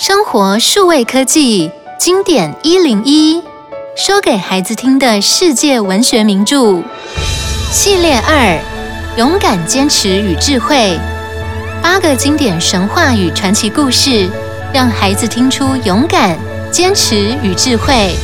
生活数位科技经典一零一说给孩子听的世界文学名著。系列二勇敢坚持与智慧。八个经典神话与传奇故事让孩子听出勇敢坚持与智慧。